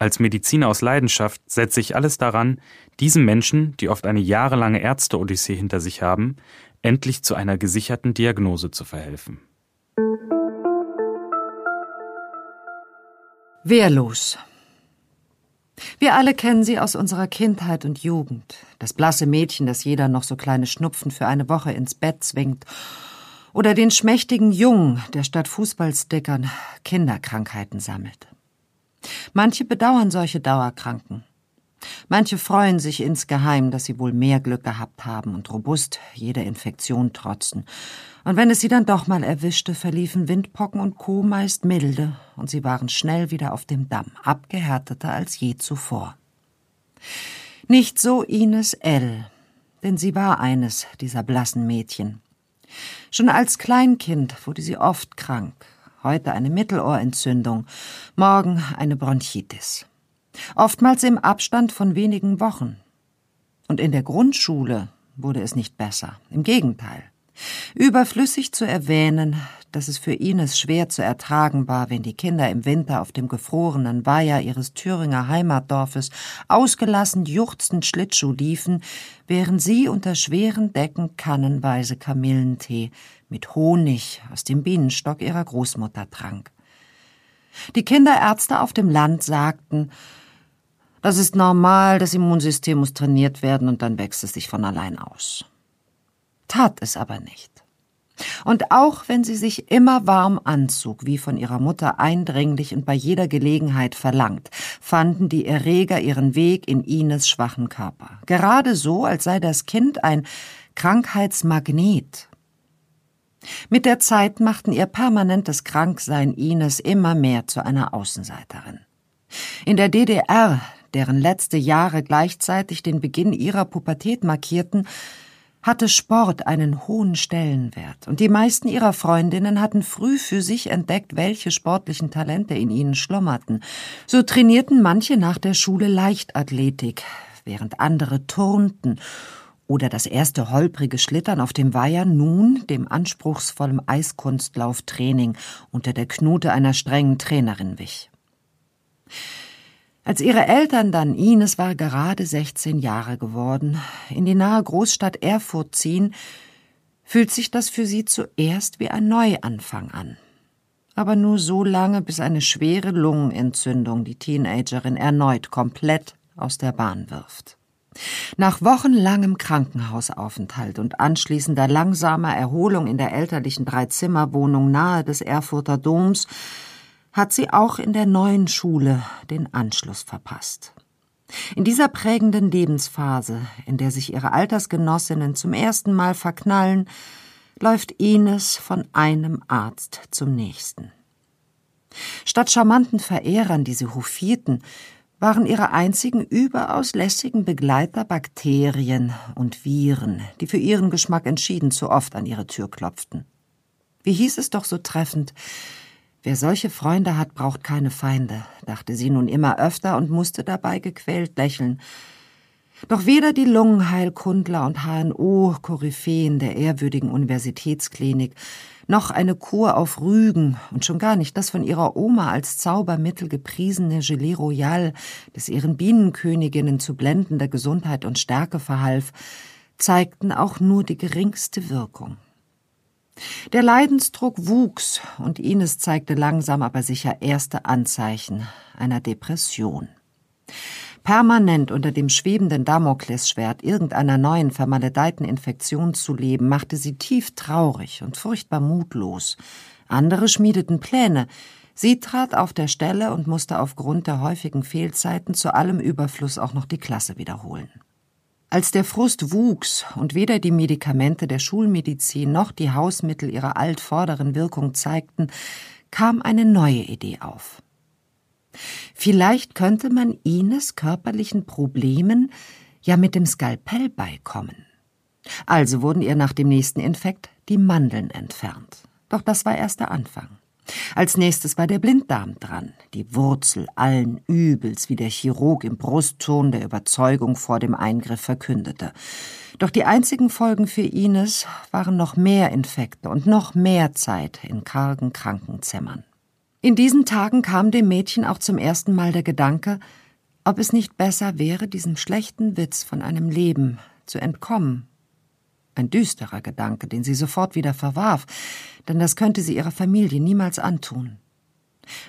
Als Mediziner aus Leidenschaft setze ich alles daran, diesen Menschen, die oft eine jahrelange Ärzte-Odyssee hinter sich haben, endlich zu einer gesicherten Diagnose zu verhelfen. Wehrlos. Wir alle kennen sie aus unserer Kindheit und Jugend. Das blasse Mädchen, das jeder noch so kleine Schnupfen für eine Woche ins Bett zwingt. Oder den schmächtigen Jungen, der statt Fußballstickern Kinderkrankheiten sammelt. Manche bedauern solche Dauerkranken. Manche freuen sich insgeheim, dass sie wohl mehr Glück gehabt haben und robust jeder Infektion trotzen. Und wenn es sie dann doch mal erwischte, verliefen Windpocken und Co. meist milde, und sie waren schnell wieder auf dem Damm, abgehärteter als je zuvor. Nicht so Ines L., denn sie war eines dieser blassen Mädchen. Schon als Kleinkind wurde sie oft krank, heute eine Mittelohrentzündung, morgen eine Bronchitis. Oftmals im Abstand von wenigen Wochen. Und in der Grundschule wurde es nicht besser, im Gegenteil. Überflüssig zu erwähnen, dass es für Ines schwer zu ertragen war, wenn die Kinder im Winter auf dem gefrorenen Weiher ihres Thüringer Heimatdorfes ausgelassen juchzend Schlittschuh liefen, während sie unter schweren Decken kannenweise Kamillentee mit Honig aus dem Bienenstock ihrer Großmutter trank. Die Kinderärzte auf dem Land sagten, das ist normal, das Immunsystem muss trainiert werden und dann wächst es sich von allein aus tat es aber nicht. Und auch wenn sie sich immer warm anzog, wie von ihrer Mutter eindringlich und bei jeder Gelegenheit verlangt, fanden die Erreger ihren Weg in Ines schwachen Körper. Gerade so, als sei das Kind ein Krankheitsmagnet. Mit der Zeit machten ihr permanentes Kranksein Ines immer mehr zu einer Außenseiterin. In der DDR, deren letzte Jahre gleichzeitig den Beginn ihrer Pubertät markierten, hatte Sport einen hohen Stellenwert, und die meisten ihrer Freundinnen hatten früh für sich entdeckt, welche sportlichen Talente in ihnen schlummerten. So trainierten manche nach der Schule Leichtathletik, während andere turnten oder das erste holprige Schlittern auf dem Weiher nun dem anspruchsvollen Eiskunstlauftraining unter der Knute einer strengen Trainerin wich. Als ihre Eltern dann, Ines war gerade 16 Jahre geworden, in die nahe Großstadt Erfurt ziehen, fühlt sich das für sie zuerst wie ein Neuanfang an. Aber nur so lange, bis eine schwere Lungenentzündung die Teenagerin erneut komplett aus der Bahn wirft. Nach wochenlangem Krankenhausaufenthalt und anschließender langsamer Erholung in der elterlichen Dreizimmerwohnung nahe des Erfurter Doms hat sie auch in der neuen Schule den Anschluss verpasst. In dieser prägenden Lebensphase, in der sich ihre Altersgenossinnen zum ersten Mal verknallen, läuft Ines von einem Arzt zum nächsten. Statt charmanten Verehrern, die sie hofierten, waren ihre einzigen überaus lässigen Begleiter Bakterien und Viren, die für ihren Geschmack entschieden zu oft an ihre Tür klopften. Wie hieß es doch so treffend, Wer solche Freunde hat, braucht keine Feinde, dachte sie nun immer öfter und musste dabei gequält lächeln. Doch weder die Lungenheilkundler und HNO-Koryphäen der ehrwürdigen Universitätsklinik, noch eine Kur auf Rügen und schon gar nicht das von ihrer Oma als Zaubermittel gepriesene Gelee Royal, das ihren Bienenköniginnen zu blendender Gesundheit und Stärke verhalf, zeigten auch nur die geringste Wirkung. Der Leidensdruck wuchs und Ines zeigte langsam aber sicher erste Anzeichen einer Depression. Permanent unter dem schwebenden Damoklesschwert irgendeiner neuen vermaledeiten Infektion zu leben, machte sie tief traurig und furchtbar mutlos. Andere schmiedeten Pläne. Sie trat auf der Stelle und musste aufgrund der häufigen Fehlzeiten zu allem Überfluss auch noch die Klasse wiederholen. Als der Frust wuchs und weder die Medikamente der Schulmedizin noch die Hausmittel ihrer altvorderen Wirkung zeigten, kam eine neue Idee auf. Vielleicht könnte man Ines körperlichen Problemen ja mit dem Skalpell beikommen. Also wurden ihr nach dem nächsten Infekt die Mandeln entfernt. Doch das war erst der Anfang. Als nächstes war der Blinddarm dran, die Wurzel allen Übels, wie der Chirurg im Brustton der Überzeugung vor dem Eingriff verkündete. Doch die einzigen Folgen für Ines waren noch mehr Infekte und noch mehr Zeit in kargen Krankenzimmern. In diesen Tagen kam dem Mädchen auch zum ersten Mal der Gedanke, ob es nicht besser wäre, diesem schlechten Witz von einem Leben zu entkommen. Ein düsterer Gedanke, den sie sofort wieder verwarf, denn das könnte sie ihrer Familie niemals antun.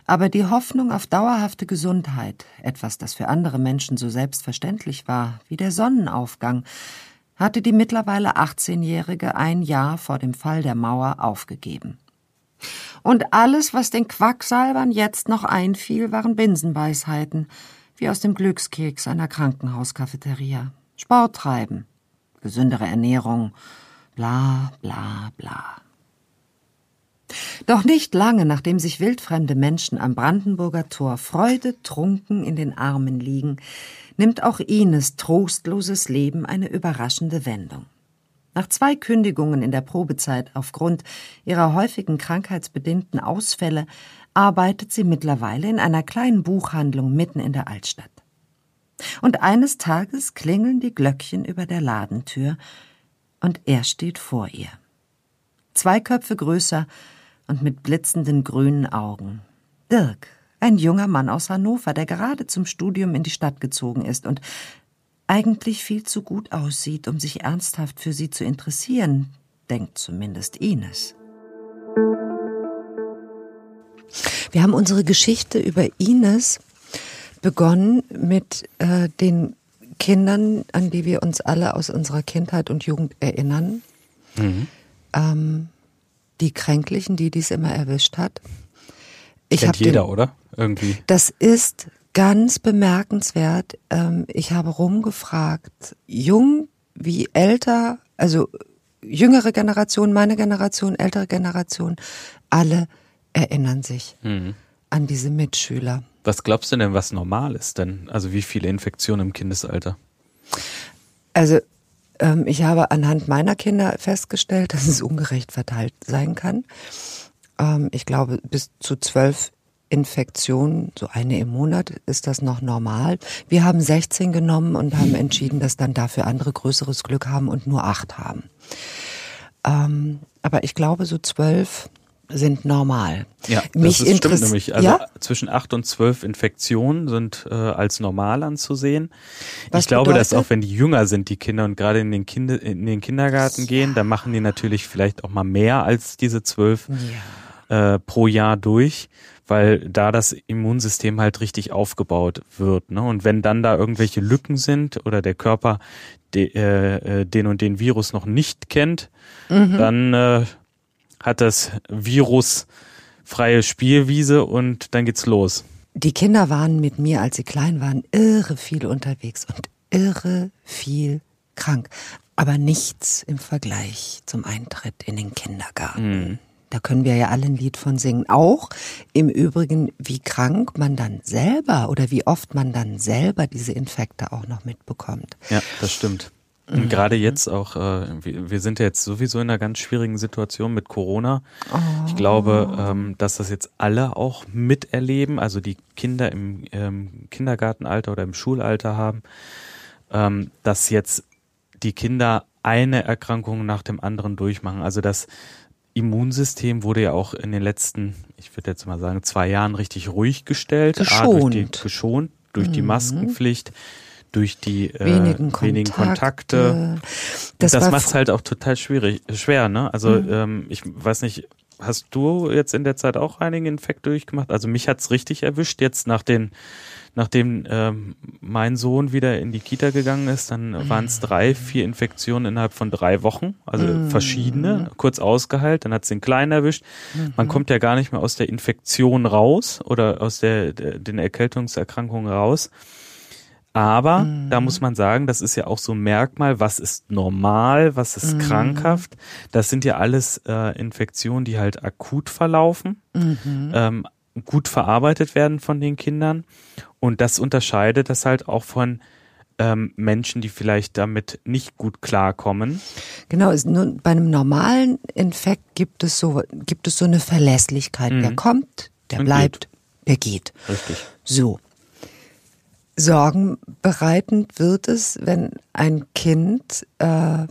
Aber die Hoffnung auf dauerhafte Gesundheit, etwas, das für andere Menschen so selbstverständlich war wie der Sonnenaufgang, hatte die mittlerweile 18-Jährige ein Jahr vor dem Fall der Mauer aufgegeben. Und alles, was den Quacksalbern jetzt noch einfiel, waren Binsenweisheiten, wie aus dem Glückskeks einer Krankenhauskafeteria. Sport treiben, gesündere Ernährung, bla bla bla. Doch nicht lange, nachdem sich wildfremde Menschen am Brandenburger Tor freudetrunken in den Armen liegen, nimmt auch Ines trostloses Leben eine überraschende Wendung. Nach zwei Kündigungen in der Probezeit aufgrund ihrer häufigen krankheitsbedingten Ausfälle arbeitet sie mittlerweile in einer kleinen Buchhandlung mitten in der Altstadt. Und eines Tages klingeln die Glöckchen über der Ladentür und er steht vor ihr. Zwei Köpfe größer und mit blitzenden grünen Augen. Dirk, ein junger Mann aus Hannover, der gerade zum Studium in die Stadt gezogen ist und eigentlich viel zu gut aussieht, um sich ernsthaft für sie zu interessieren, denkt zumindest Ines. Wir haben unsere Geschichte über Ines begonnen mit äh, den Kindern, an die wir uns alle aus unserer Kindheit und Jugend erinnern. Mhm. Ähm, die Kränklichen, die dies immer erwischt hat. Ich Kennt jeder, den, oder? Irgendwie. Das ist ganz bemerkenswert. Ähm, ich habe rumgefragt, jung wie älter, also jüngere Generation, meine Generation, ältere Generation, alle erinnern sich mhm. An diese Mitschüler. Was glaubst du denn, was normal ist denn? Also wie viele Infektionen im Kindesalter? Also ähm, ich habe anhand meiner Kinder festgestellt, dass es ungerecht verteilt sein kann. Ähm, ich glaube, bis zu zwölf Infektion, so eine im Monat, ist das noch normal. Wir haben 16 genommen und haben entschieden, dass dann dafür andere größeres Glück haben und nur acht haben. Ähm, aber ich glaube, so zwölf sind normal. Ja, Mich das ist, stimmt nämlich. Also ja? zwischen acht und zwölf Infektionen sind äh, als normal anzusehen. Was ich glaube, bedeutet? dass auch wenn die jünger sind, die Kinder und gerade in den, Kinder, in den Kindergarten gehen, dann machen die natürlich vielleicht auch mal mehr als diese zwölf ja. äh, pro Jahr durch weil da das Immunsystem halt richtig aufgebaut wird. Ne? Und wenn dann da irgendwelche Lücken sind oder der Körper de, äh, äh den und den Virus noch nicht kennt, mhm. dann äh, hat das Virus freie Spielwiese und dann geht's los. Die Kinder waren mit mir, als sie klein waren, irre viel unterwegs und irre viel krank. Aber nichts im Vergleich zum Eintritt in den Kindergarten. Mhm. Da können wir ja alle ein Lied von singen. Auch im Übrigen, wie krank man dann selber oder wie oft man dann selber diese Infekte auch noch mitbekommt. Ja, das stimmt. Und mhm. gerade jetzt auch, äh, wir, wir sind ja jetzt sowieso in einer ganz schwierigen Situation mit Corona. Oh. Ich glaube, ähm, dass das jetzt alle auch miterleben, also die Kinder im ähm, Kindergartenalter oder im Schulalter haben, ähm, dass jetzt die Kinder eine Erkrankung nach dem anderen durchmachen. Also das Immunsystem wurde ja auch in den letzten, ich würde jetzt mal sagen, zwei Jahren richtig ruhig gestellt. Geschont. A, durch die, geschont durch mhm. die Maskenpflicht durch die äh, wenigen, Kontakte. wenigen Kontakte. Das, das macht es halt auch total schwierig, schwer, ne? Also mhm. ähm, ich weiß nicht, hast du jetzt in der Zeit auch einige Infekte durchgemacht? Also mich hat's richtig erwischt. Jetzt nach den, nachdem ähm, mein Sohn wieder in die Kita gegangen ist, dann mhm. waren es drei, vier Infektionen innerhalb von drei Wochen. Also mhm. verschiedene, kurz ausgeheilt. Dann hat's den Kleinen erwischt. Mhm. Man kommt ja gar nicht mehr aus der Infektion raus oder aus der, der den Erkältungserkrankungen raus. Aber mhm. da muss man sagen, das ist ja auch so ein Merkmal, was ist normal, was ist mhm. krankhaft. Das sind ja alles äh, Infektionen, die halt akut verlaufen, mhm. ähm, gut verarbeitet werden von den Kindern. Und das unterscheidet das halt auch von ähm, Menschen, die vielleicht damit nicht gut klarkommen. Genau, ist nur bei einem normalen Infekt gibt es so, gibt es so eine Verlässlichkeit. Der mhm. kommt, der Und bleibt, geht. der geht. Richtig. So. Sorgenbereitend wird es, wenn ein Kind äh,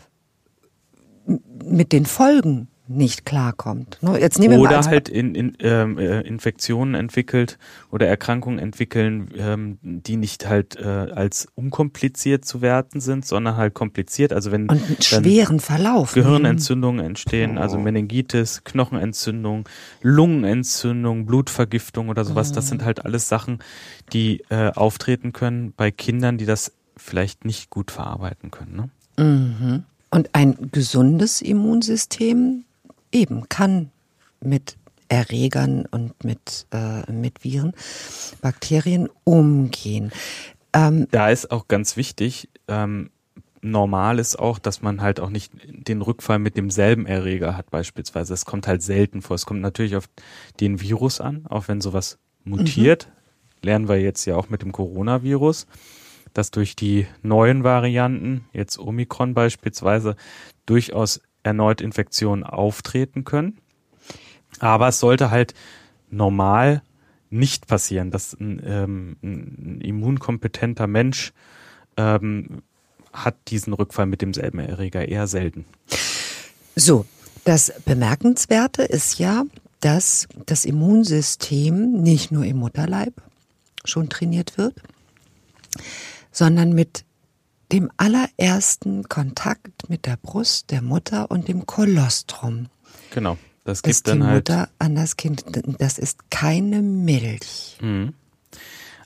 mit den Folgen nicht klarkommt. Jetzt nehmen wir oder mal halt in, in, ähm, äh, Infektionen entwickelt oder Erkrankungen entwickeln, ähm, die nicht halt äh, als unkompliziert zu werten sind, sondern halt kompliziert. Also wenn und einen schweren Verlauf Gehirnentzündungen entstehen, also oh. also Meningitis, Knochenentzündung, Lungenentzündung, Blutvergiftung oder sowas, das sind halt alles Sachen, die äh, auftreten können bei Kindern, die das vielleicht nicht gut verarbeiten können. Ne? Mhm. Und ein gesundes Immunsystem eben kann mit Erregern und mit, äh, mit Viren, Bakterien umgehen. Ähm, da ist auch ganz wichtig, ähm, normal ist auch, dass man halt auch nicht den Rückfall mit demselben Erreger hat beispielsweise. Es kommt halt selten vor. Es kommt natürlich auf den Virus an, auch wenn sowas mutiert. Mhm. Lernen wir jetzt ja auch mit dem Coronavirus, dass durch die neuen Varianten, jetzt Omikron beispielsweise, durchaus erneut Infektionen auftreten können. Aber es sollte halt normal nicht passieren, dass ein, ähm, ein immunkompetenter Mensch ähm, hat diesen Rückfall mit demselben Erreger eher selten. So, das Bemerkenswerte ist ja, dass das Immunsystem nicht nur im Mutterleib schon trainiert wird, sondern mit dem allerersten Kontakt mit der Brust der Mutter und dem Kolostrum. Genau. Das gibt ist dann die halt Mutter an das Kind. Das ist keine Milch. Mhm.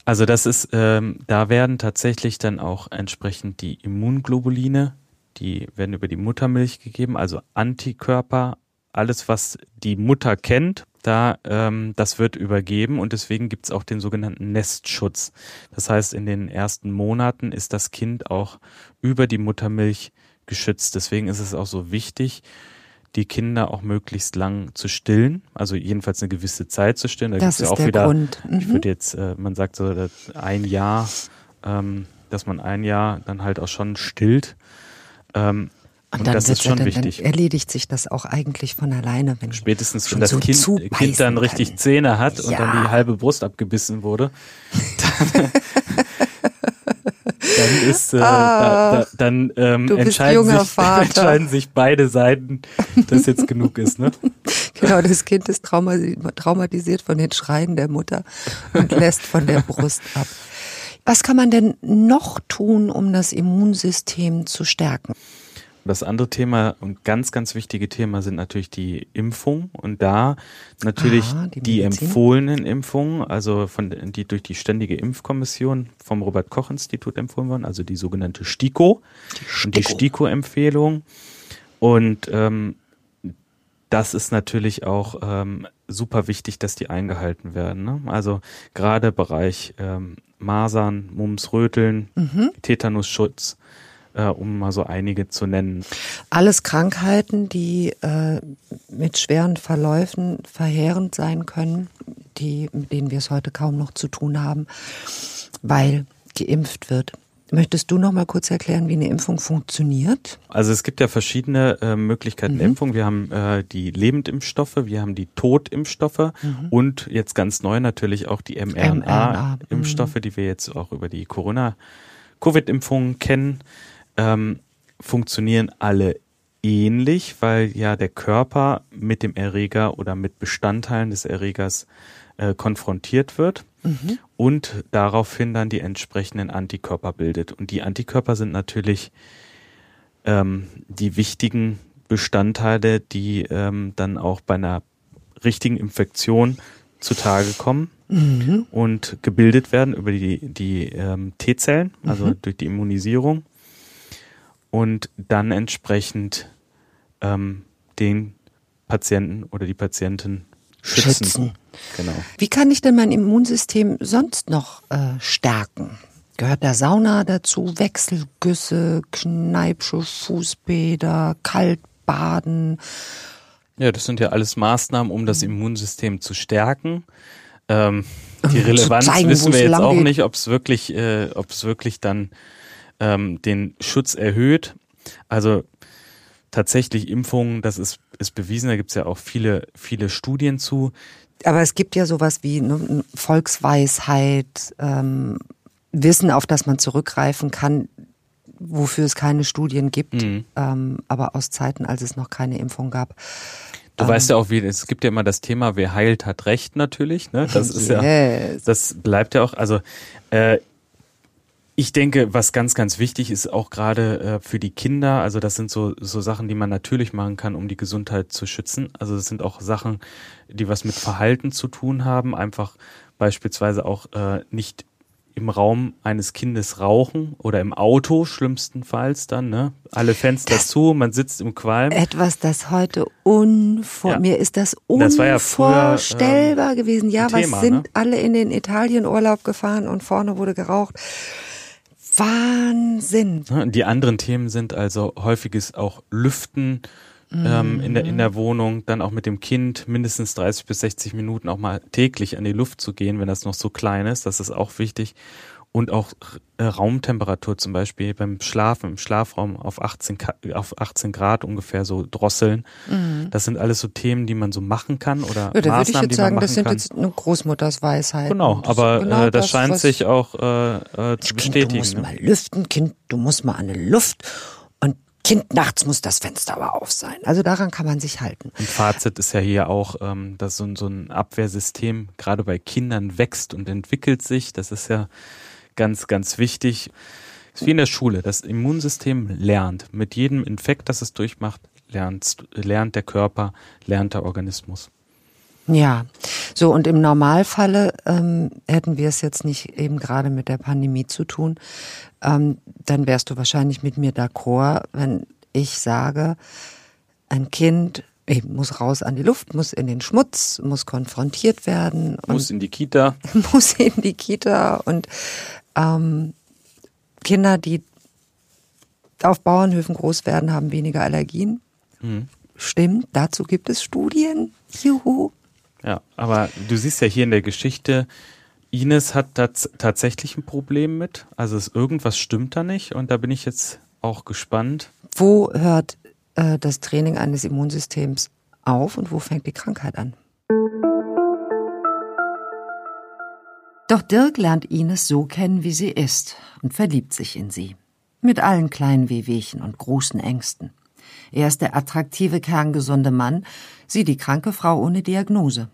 Also das ist, ähm, da werden tatsächlich dann auch entsprechend die Immunglobuline, die werden über die Muttermilch gegeben, also Antikörper, alles was die Mutter kennt, da ähm, das wird übergeben und deswegen gibt es auch den sogenannten Nestschutz. Das heißt, in den ersten Monaten ist das Kind auch über die Muttermilch geschützt. Deswegen ist es auch so wichtig, die Kinder auch möglichst lang zu stillen, also jedenfalls eine gewisse Zeit zu stillen. Da das ist ja auch der wieder, Grund. Mhm. Ich würde jetzt, äh, man sagt so ein Jahr, ähm, dass man ein Jahr dann halt auch schon stillt. Ähm, und, und das ist schon dann, wichtig. Dann erledigt sich das auch eigentlich von alleine, wenn spätestens wenn das so kind, kind, dann richtig kann. Zähne hat ja. und dann die halbe Brust abgebissen wurde, dann, dann ist äh, ah, da, da, dann ähm, entscheiden, sich, entscheiden sich beide Seiten, dass jetzt genug ist. Ne? Genau, das Kind ist traumatisiert von den Schreien der Mutter und lässt von der Brust ab. Was kann man denn noch tun, um das Immunsystem zu stärken? Das andere Thema und ganz, ganz wichtige Thema sind natürlich die Impfungen und da natürlich ah, die, die, empfohlenen Impfungen, also von die durch die ständige Impfkommission vom Robert Koch Institut empfohlen wurden, also die sogenannte STIKO, die STIKO, die STIKO-Empfehlung und ähm, das ist natürlich auch ähm, super wichtig, dass die eingehalten werden. Ne? Also gerade Bereich ähm, Masern, Mumps, Röteln, mhm. Tetanusschutz äh, um mal so einige zu nennen. Alles Krankheiten, die äh, mit schweren Verläufen verheerend sein können, die, mit denen wir es heute kaum noch zu tun haben, weil geimpft wird. Möchtest du noch mal kurz erklären, wie eine Impfung funktioniert? Also es gibt ja verschiedene äh, Möglichkeiten mhm. der Impfung. Wir haben äh, die Lebendimpfstoffe, wir haben die Totimpfstoffe mhm. und jetzt ganz neu natürlich auch die mRNA-Impfstoffe, mhm. die wir jetzt auch über die Corona-Covid-Impfungen kennen ähm, funktionieren alle ähnlich, weil ja der Körper mit dem Erreger oder mit Bestandteilen des Erregers äh, konfrontiert wird mhm. und daraufhin dann die entsprechenden Antikörper bildet. Und die Antikörper sind natürlich ähm, die wichtigen Bestandteile, die ähm, dann auch bei einer richtigen Infektion zutage kommen mhm. und gebildet werden über die, die ähm, T-Zellen, also mhm. durch die Immunisierung und dann entsprechend ähm, den Patienten oder die Patientin schützen. schützen. Genau. Wie kann ich denn mein Immunsystem sonst noch äh, stärken? Gehört der Sauna dazu, Wechselgüsse, Kneipsche, Fußbäder, Kaltbaden? Ja, das sind ja alles Maßnahmen, um das Immunsystem zu stärken. Ähm, die Relevanz zeigen, wissen wir jetzt auch geht. nicht, ob es wirklich, äh, ob es wirklich dann ähm, den Schutz erhöht. Also tatsächlich Impfungen, das ist, ist bewiesen, da gibt es ja auch viele, viele Studien zu. Aber es gibt ja sowas wie ne, Volksweisheit, ähm, Wissen, auf das man zurückgreifen kann, wofür es keine Studien gibt, mhm. ähm, aber aus Zeiten, als es noch keine Impfung gab. Du ähm, weißt ja auch, wie es gibt ja immer das Thema, wer heilt, hat Recht natürlich. Ne? Das ist yes. ja, das bleibt ja auch. Also äh, ich denke, was ganz, ganz wichtig ist, auch gerade äh, für die Kinder, also das sind so, so Sachen, die man natürlich machen kann, um die Gesundheit zu schützen. Also das sind auch Sachen, die was mit Verhalten zu tun haben, einfach beispielsweise auch äh, nicht im Raum eines Kindes rauchen oder im Auto schlimmstenfalls dann, ne? Alle Fenster das zu, man sitzt im Qualm. Etwas, das heute unvor ja. mir ist das unvorstellbar ja früher, ähm, gewesen. Ja, was Thema, sind ne? alle in den Italienurlaub gefahren und vorne wurde geraucht. Wahnsinn. Die anderen Themen sind also häufiges auch Lüften, ähm, in, der, in der Wohnung, dann auch mit dem Kind mindestens 30 bis 60 Minuten auch mal täglich an die Luft zu gehen, wenn das noch so klein ist. Das ist auch wichtig. Und auch äh, Raumtemperatur zum Beispiel beim Schlafen, im Schlafraum auf 18, auf 18 Grad ungefähr so drosseln. Mhm. Das sind alles so Themen, die man so machen kann oder ja, da Maßnahmen, würde ich jetzt sagen, das sind kann. jetzt eine Großmutters Weisheit. Genau, aber genau äh, das, das, scheint sich auch äh, äh, zu bestätigen. Kind, du musst ne? mal lüften, Kind, du musst mal an die Luft Kind, nachts muss das Fenster aber auf sein. Also daran kann man sich halten. Und Fazit ist ja hier auch, ähm, dass so, so ein Abwehrsystem gerade bei Kindern wächst und entwickelt sich. Das ist ja ganz, ganz wichtig. ist wie in der Schule. Das Immunsystem lernt. Mit jedem Infekt, das es durchmacht, lernt, lernt der Körper, lernt der Organismus. Ja, so und im Normalfalle ähm, hätten wir es jetzt nicht eben gerade mit der Pandemie zu tun, ähm, dann wärst du wahrscheinlich mit mir d'accord, wenn ich sage, ein Kind eben muss raus an die Luft, muss in den Schmutz, muss konfrontiert werden. muss in die Kita. Muss in die Kita und ähm, Kinder, die auf Bauernhöfen groß werden, haben weniger Allergien. Mhm. Stimmt, dazu gibt es Studien. Juhu. Ja, aber du siehst ja hier in der Geschichte, Ines hat da tatsächlich ein Problem mit. Also es, irgendwas stimmt da nicht und da bin ich jetzt auch gespannt. Wo hört äh, das Training eines Immunsystems auf und wo fängt die Krankheit an? Doch Dirk lernt Ines so kennen, wie sie ist und verliebt sich in sie. Mit allen kleinen Wehwehchen und großen Ängsten. Er ist der attraktive, kerngesunde Mann, sie die kranke Frau ohne Diagnose.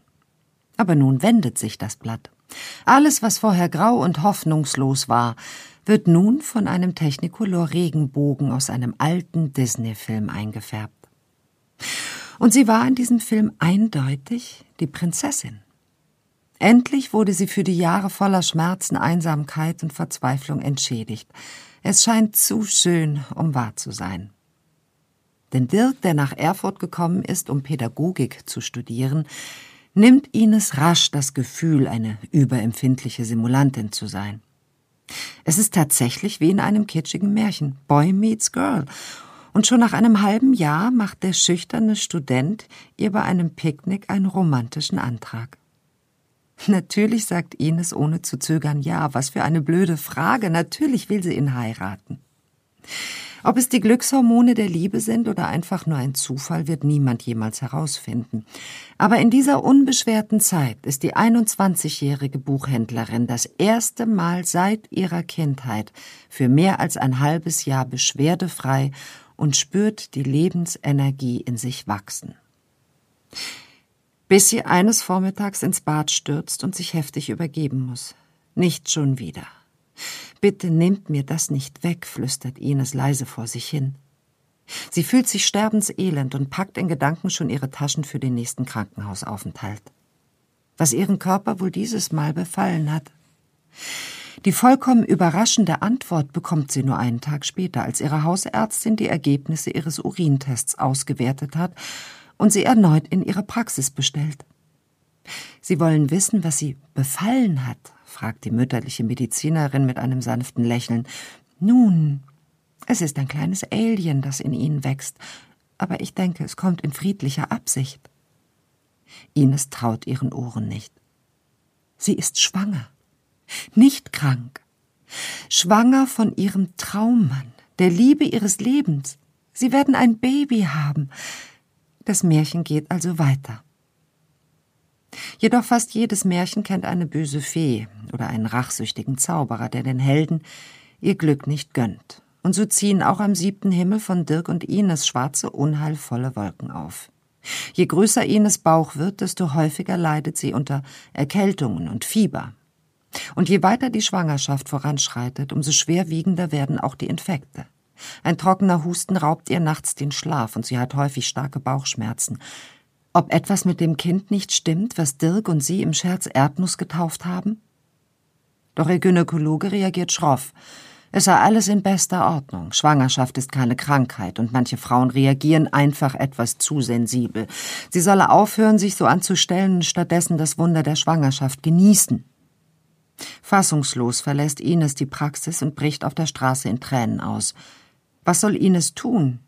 Aber nun wendet sich das Blatt. Alles, was vorher grau und hoffnungslos war, wird nun von einem Technicolor-Regenbogen aus einem alten Disney-Film eingefärbt. Und sie war in diesem Film eindeutig die Prinzessin. Endlich wurde sie für die Jahre voller Schmerzen, Einsamkeit und Verzweiflung entschädigt. Es scheint zu schön, um wahr zu sein. Denn Dirk, der nach Erfurt gekommen ist, um Pädagogik zu studieren, nimmt Ines rasch das Gefühl, eine überempfindliche Simulantin zu sein. Es ist tatsächlich wie in einem kitschigen Märchen. Boy meets Girl. Und schon nach einem halben Jahr macht der schüchterne Student ihr bei einem Picknick einen romantischen Antrag. Natürlich sagt Ines ohne zu zögern ja. Was für eine blöde Frage. Natürlich will sie ihn heiraten. Ob es die Glückshormone der Liebe sind oder einfach nur ein Zufall, wird niemand jemals herausfinden. Aber in dieser unbeschwerten Zeit ist die 21-jährige Buchhändlerin das erste Mal seit ihrer Kindheit für mehr als ein halbes Jahr beschwerdefrei und spürt die Lebensenergie in sich wachsen. Bis sie eines Vormittags ins Bad stürzt und sich heftig übergeben muss. Nicht schon wieder. Bitte nehmt mir das nicht weg, flüstert Ines leise vor sich hin. Sie fühlt sich sterbenselend und packt in Gedanken schon ihre Taschen für den nächsten Krankenhausaufenthalt. Was ihren Körper wohl dieses Mal befallen hat. Die vollkommen überraschende Antwort bekommt sie nur einen Tag später, als ihre Hausärztin die Ergebnisse ihres Urintests ausgewertet hat und sie erneut in ihre Praxis bestellt. Sie wollen wissen, was sie befallen hat, fragt die mütterliche Medizinerin mit einem sanften Lächeln. Nun, es ist ein kleines Alien, das in ihnen wächst, aber ich denke, es kommt in friedlicher Absicht. Ines traut ihren Ohren nicht. Sie ist schwanger, nicht krank, schwanger von ihrem Traummann, der Liebe ihres Lebens. Sie werden ein Baby haben. Das Märchen geht also weiter. Jedoch fast jedes Märchen kennt eine böse Fee oder einen rachsüchtigen Zauberer, der den Helden ihr Glück nicht gönnt. Und so ziehen auch am siebten Himmel von Dirk und Ines schwarze, unheilvolle Wolken auf. Je größer Ines Bauch wird, desto häufiger leidet sie unter Erkältungen und Fieber. Und je weiter die Schwangerschaft voranschreitet, umso schwerwiegender werden auch die Infekte. Ein trockener Husten raubt ihr nachts den Schlaf und sie hat häufig starke Bauchschmerzen. Ob etwas mit dem Kind nicht stimmt, was Dirk und sie im Scherz Erdnuss getauft haben? Doch ihr Gynäkologe reagiert schroff. Es sei alles in bester Ordnung. Schwangerschaft ist keine Krankheit und manche Frauen reagieren einfach etwas zu sensibel. Sie solle aufhören, sich so anzustellen und stattdessen das Wunder der Schwangerschaft genießen. Fassungslos verlässt Ines die Praxis und bricht auf der Straße in Tränen aus. Was soll Ines tun?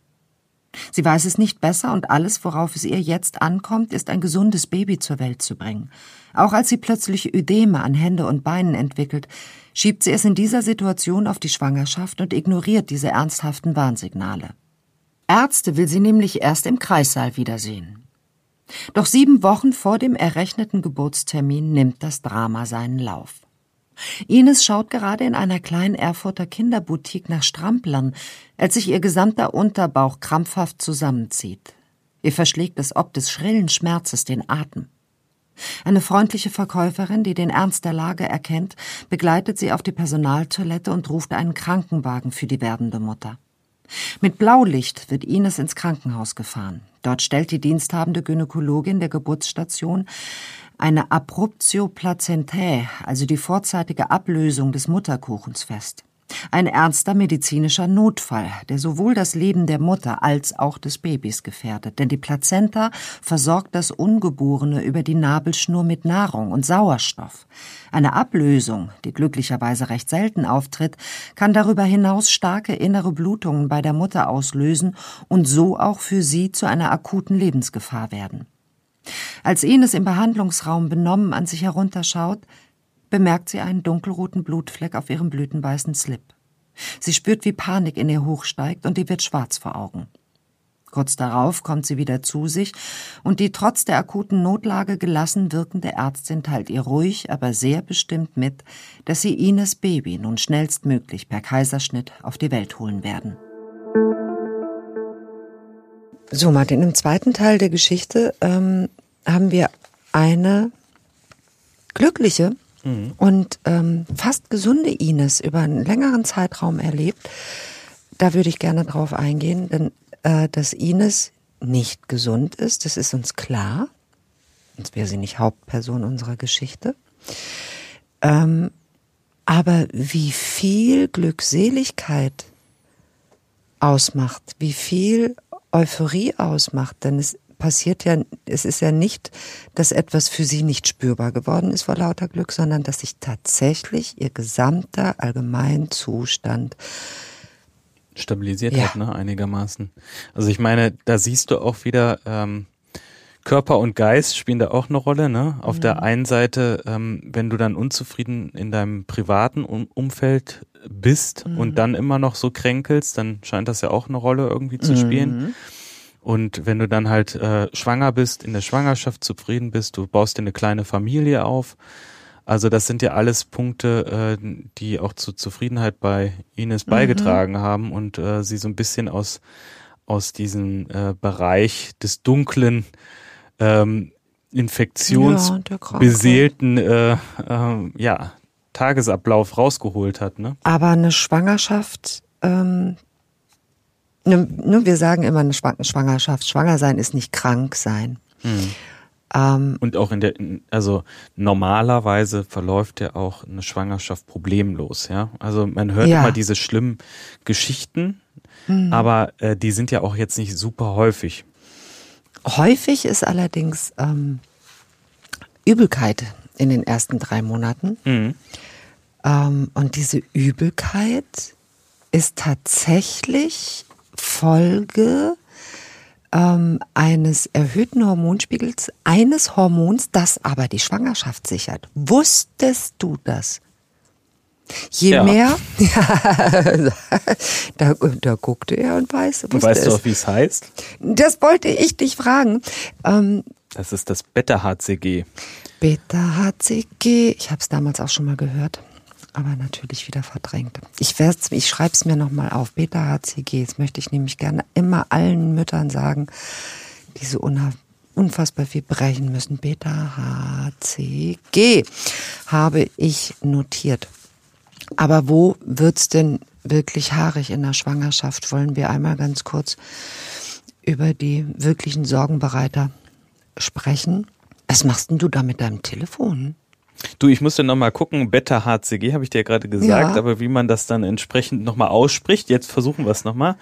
Sie weiß es nicht besser und alles, worauf es ihr jetzt ankommt, ist ein gesundes Baby zur Welt zu bringen. Auch als sie plötzlich Ödeme an Hände und Beinen entwickelt, schiebt sie es in dieser Situation auf die Schwangerschaft und ignoriert diese ernsthaften Warnsignale. Ärzte will sie nämlich erst im Kreissaal wiedersehen. Doch sieben Wochen vor dem errechneten Geburtstermin nimmt das Drama seinen Lauf. Ines schaut gerade in einer kleinen Erfurter Kinderboutique nach Stramplern, als sich ihr gesamter Unterbauch krampfhaft zusammenzieht. Ihr verschlägt es ob des schrillen Schmerzes den Atem. Eine freundliche Verkäuferin, die den Ernst der Lage erkennt, begleitet sie auf die Personaltoilette und ruft einen Krankenwagen für die werdende Mutter. Mit Blaulicht wird Ines ins Krankenhaus gefahren. Dort stellt die diensthabende Gynäkologin der Geburtsstation eine Abruptio placentae, also die vorzeitige Ablösung des Mutterkuchens fest. Ein ernster medizinischer Notfall, der sowohl das Leben der Mutter als auch des Babys gefährdet, denn die Plazenta versorgt das Ungeborene über die Nabelschnur mit Nahrung und Sauerstoff. Eine Ablösung, die glücklicherweise recht selten auftritt, kann darüber hinaus starke innere Blutungen bei der Mutter auslösen und so auch für sie zu einer akuten Lebensgefahr werden. Als Ines im Behandlungsraum benommen an sich herunterschaut, bemerkt sie einen dunkelroten Blutfleck auf ihrem blütenweißen Slip. Sie spürt, wie Panik in ihr hochsteigt und ihr wird schwarz vor Augen. Kurz darauf kommt sie wieder zu sich und die trotz der akuten Notlage gelassen wirkende Ärztin teilt ihr ruhig, aber sehr bestimmt mit, dass sie Ines Baby nun schnellstmöglich per Kaiserschnitt auf die Welt holen werden. So, Martin, im zweiten Teil der Geschichte ähm, haben wir eine glückliche mhm. und ähm, fast gesunde Ines über einen längeren Zeitraum erlebt. Da würde ich gerne drauf eingehen, denn äh, dass Ines nicht gesund ist, das ist uns klar. Sonst wäre sie nicht Hauptperson unserer Geschichte. Ähm, aber wie viel Glückseligkeit ausmacht, wie viel Euphorie ausmacht, denn es passiert ja, es ist ja nicht, dass etwas für sie nicht spürbar geworden ist vor lauter Glück, sondern dass sich tatsächlich ihr gesamter Allgemeinzustand stabilisiert ja. hat, ne, einigermaßen. Also ich meine, da siehst du auch wieder, ähm, Körper und Geist spielen da auch eine Rolle. Ne? Auf mhm. der einen Seite, ähm, wenn du dann unzufrieden in deinem privaten um Umfeld bist mhm. und dann immer noch so kränkelst, dann scheint das ja auch eine Rolle irgendwie zu spielen. Mhm. Und wenn du dann halt äh, schwanger bist, in der Schwangerschaft zufrieden bist, du baust dir eine kleine Familie auf. Also das sind ja alles Punkte, äh, die auch zur Zufriedenheit bei Ines mhm. beigetragen haben und äh, sie so ein bisschen aus aus diesem äh, Bereich des dunklen ähm, infektionsbeseelten ja, äh, äh, ja, Tagesablauf rausgeholt hat. Ne? Aber eine Schwangerschaft ähm, ne, ne, wir sagen immer eine Schwangerschaft. Schwanger sein ist nicht krank sein. Hm. Ähm, und auch in der, also normalerweise verläuft ja auch eine Schwangerschaft problemlos, ja. Also man hört ja. immer diese schlimmen Geschichten, hm. aber äh, die sind ja auch jetzt nicht super häufig. Häufig ist allerdings ähm, Übelkeit in den ersten drei Monaten. Mhm. Ähm, und diese Übelkeit ist tatsächlich Folge ähm, eines erhöhten Hormonspiegels, eines Hormons, das aber die Schwangerschaft sichert. Wusstest du das? Je ja. mehr, ja, da, da guckte er und weiß. Du weißt doch, wie es heißt? Das wollte ich dich fragen. Ähm, das ist das Beta-HCG. Beta-HCG, ich habe es damals auch schon mal gehört aber natürlich wieder verdrängt. Ich, ich schreibe es mir nochmal auf. Beta-HCG. Das möchte ich nämlich gerne immer allen Müttern sagen, die so unfassbar viel brechen müssen. Beta-HCG habe ich notiert. Aber wo wird's denn wirklich haarig in der Schwangerschaft? Wollen wir einmal ganz kurz über die wirklichen Sorgenbereiter sprechen? Was machst denn du da mit deinem Telefon? Du, ich musste nochmal gucken, Beta-HCG habe ich dir gerade gesagt, ja. aber wie man das dann entsprechend nochmal ausspricht, jetzt versuchen wir es nochmal.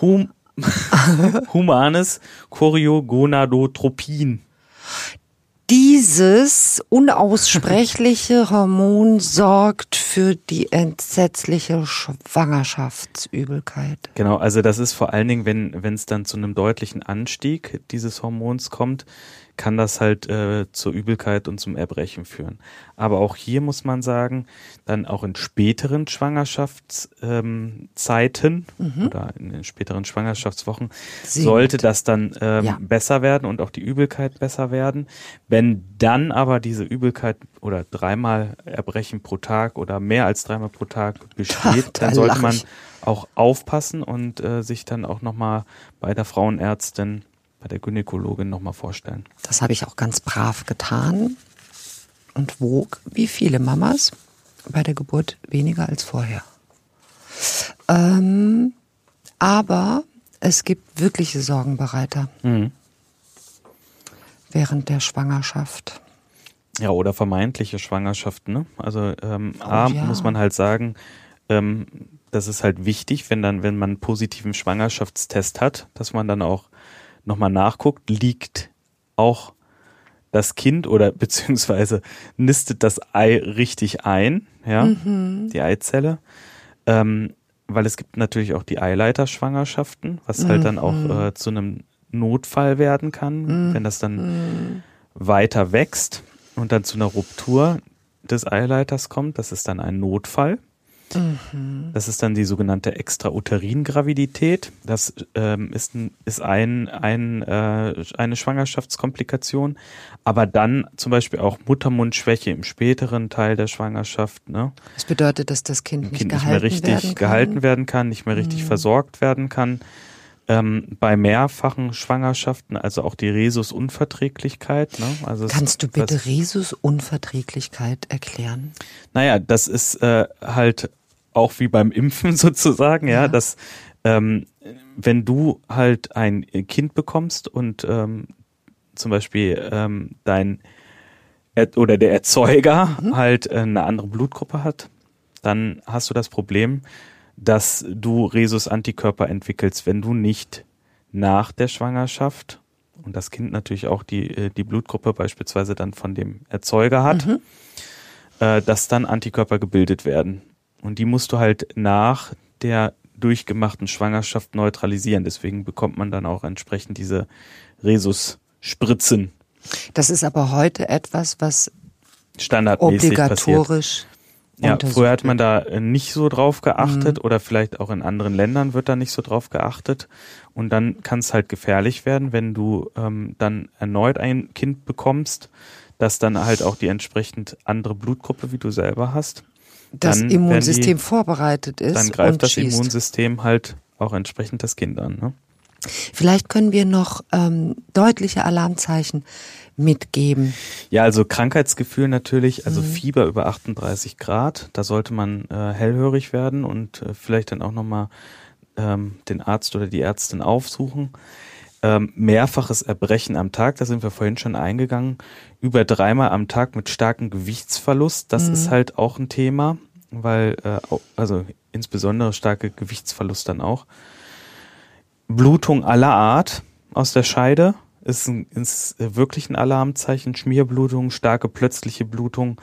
Hum Humanes Choriogonadotropin. Dieses unaussprechliche Hormon sorgt für die entsetzliche Schwangerschaftsübelkeit. Genau, also das ist vor allen Dingen, wenn es dann zu einem deutlichen Anstieg dieses Hormons kommt, kann das halt äh, zur Übelkeit und zum Erbrechen führen. Aber auch hier muss man sagen, dann auch in späteren Schwangerschaftszeiten ähm, mhm. oder in den späteren Schwangerschaftswochen Sinkt. sollte das dann ähm, ja. besser werden und auch die Übelkeit besser werden. Wenn dann aber diese Übelkeit oder dreimal Erbrechen pro Tag oder mehr als dreimal pro Tag besteht, da dann sollte man auch aufpassen und äh, sich dann auch nochmal bei der Frauenärztin bei der Gynäkologin nochmal vorstellen. Das habe ich auch ganz brav getan und wog wie viele Mamas bei der Geburt weniger als vorher. Ähm, aber es gibt wirkliche Sorgenbereiter mhm. während der Schwangerschaft. Ja, oder vermeintliche Schwangerschaften. Ne? Also ähm, oh, A, ja. muss man halt sagen, ähm, das ist halt wichtig, wenn dann, wenn man einen positiven Schwangerschaftstest hat, dass man dann auch nochmal nachguckt, liegt auch das Kind oder beziehungsweise nistet das Ei richtig ein, ja, mhm. die Eizelle. Ähm, weil es gibt natürlich auch die Eileiterschwangerschaften, was mhm. halt dann auch mhm. äh, zu einem Notfall werden kann, mhm. wenn das dann mhm. weiter wächst und dann zu einer Ruptur des Eileiters kommt. Das ist dann ein Notfall. Mhm. Das ist dann die sogenannte Extrauterin-Gravidität. Das ähm, ist, ein, ist ein, ein, äh, eine Schwangerschaftskomplikation, aber dann zum Beispiel auch Muttermundschwäche im späteren Teil der Schwangerschaft. Ne? Das bedeutet, dass das Kind nicht, kind nicht mehr richtig gehalten werden kann, nicht mehr richtig mhm. versorgt werden kann. Ähm, bei mehrfachen Schwangerschaften, also auch die Rhesusunverträglichkeit. Ne? Also Kannst du bitte Rhesusunverträglichkeit erklären? Naja, das ist äh, halt auch wie beim Impfen sozusagen, ja, ja. dass ähm, wenn du halt ein Kind bekommst und ähm, zum Beispiel ähm, dein er oder der Erzeuger mhm. halt äh, eine andere Blutgruppe hat, dann hast du das Problem, dass du Rhesus-Antikörper entwickelst, wenn du nicht nach der Schwangerschaft und das Kind natürlich auch die, äh, die Blutgruppe beispielsweise dann von dem Erzeuger hat, mhm. äh, dass dann Antikörper gebildet werden. Und die musst du halt nach der durchgemachten Schwangerschaft neutralisieren. Deswegen bekommt man dann auch entsprechend diese Rhesus-Spritzen. Das ist aber heute etwas, was standardmäßig obligatorisch ja, früher hat man da äh, nicht so drauf geachtet mhm. oder vielleicht auch in anderen Ländern wird da nicht so drauf geachtet. Und dann kann es halt gefährlich werden, wenn du ähm, dann erneut ein Kind bekommst, das dann halt auch die entsprechend andere Blutgruppe wie du selber hast das Immunsystem die, vorbereitet ist. Dann greift das schießt. Immunsystem halt auch entsprechend das Kind an. Ne? Vielleicht können wir noch ähm, deutliche Alarmzeichen mitgeben. Ja, also Krankheitsgefühl natürlich, also mhm. Fieber über 38 Grad, da sollte man äh, hellhörig werden und äh, vielleicht dann auch nochmal ähm, den Arzt oder die Ärztin aufsuchen. Ähm, mehrfaches Erbrechen am Tag, da sind wir vorhin schon eingegangen. Über dreimal am Tag mit starkem Gewichtsverlust, das mhm. ist halt auch ein Thema, weil, äh, also insbesondere starke Gewichtsverlust dann auch. Blutung aller Art aus der Scheide ist, ein, ist wirklich ein Alarmzeichen. Schmierblutung, starke plötzliche Blutung,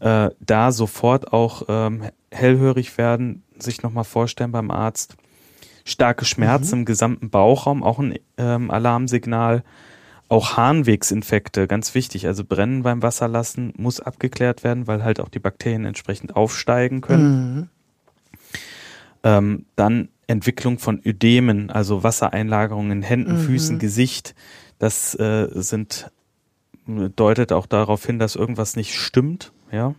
äh, da sofort auch ähm, hellhörig werden, sich nochmal vorstellen beim Arzt. Starke Schmerzen mhm. im gesamten Bauchraum, auch ein ähm, Alarmsignal. Auch Harnwegsinfekte, ganz wichtig. Also Brennen beim Wasserlassen muss abgeklärt werden, weil halt auch die Bakterien entsprechend aufsteigen können. Mhm. Ähm, dann Entwicklung von Ödemen, also Wassereinlagerungen in Händen, mhm. Füßen, Gesicht. Das äh, sind deutet auch darauf hin, dass irgendwas nicht stimmt. Ja,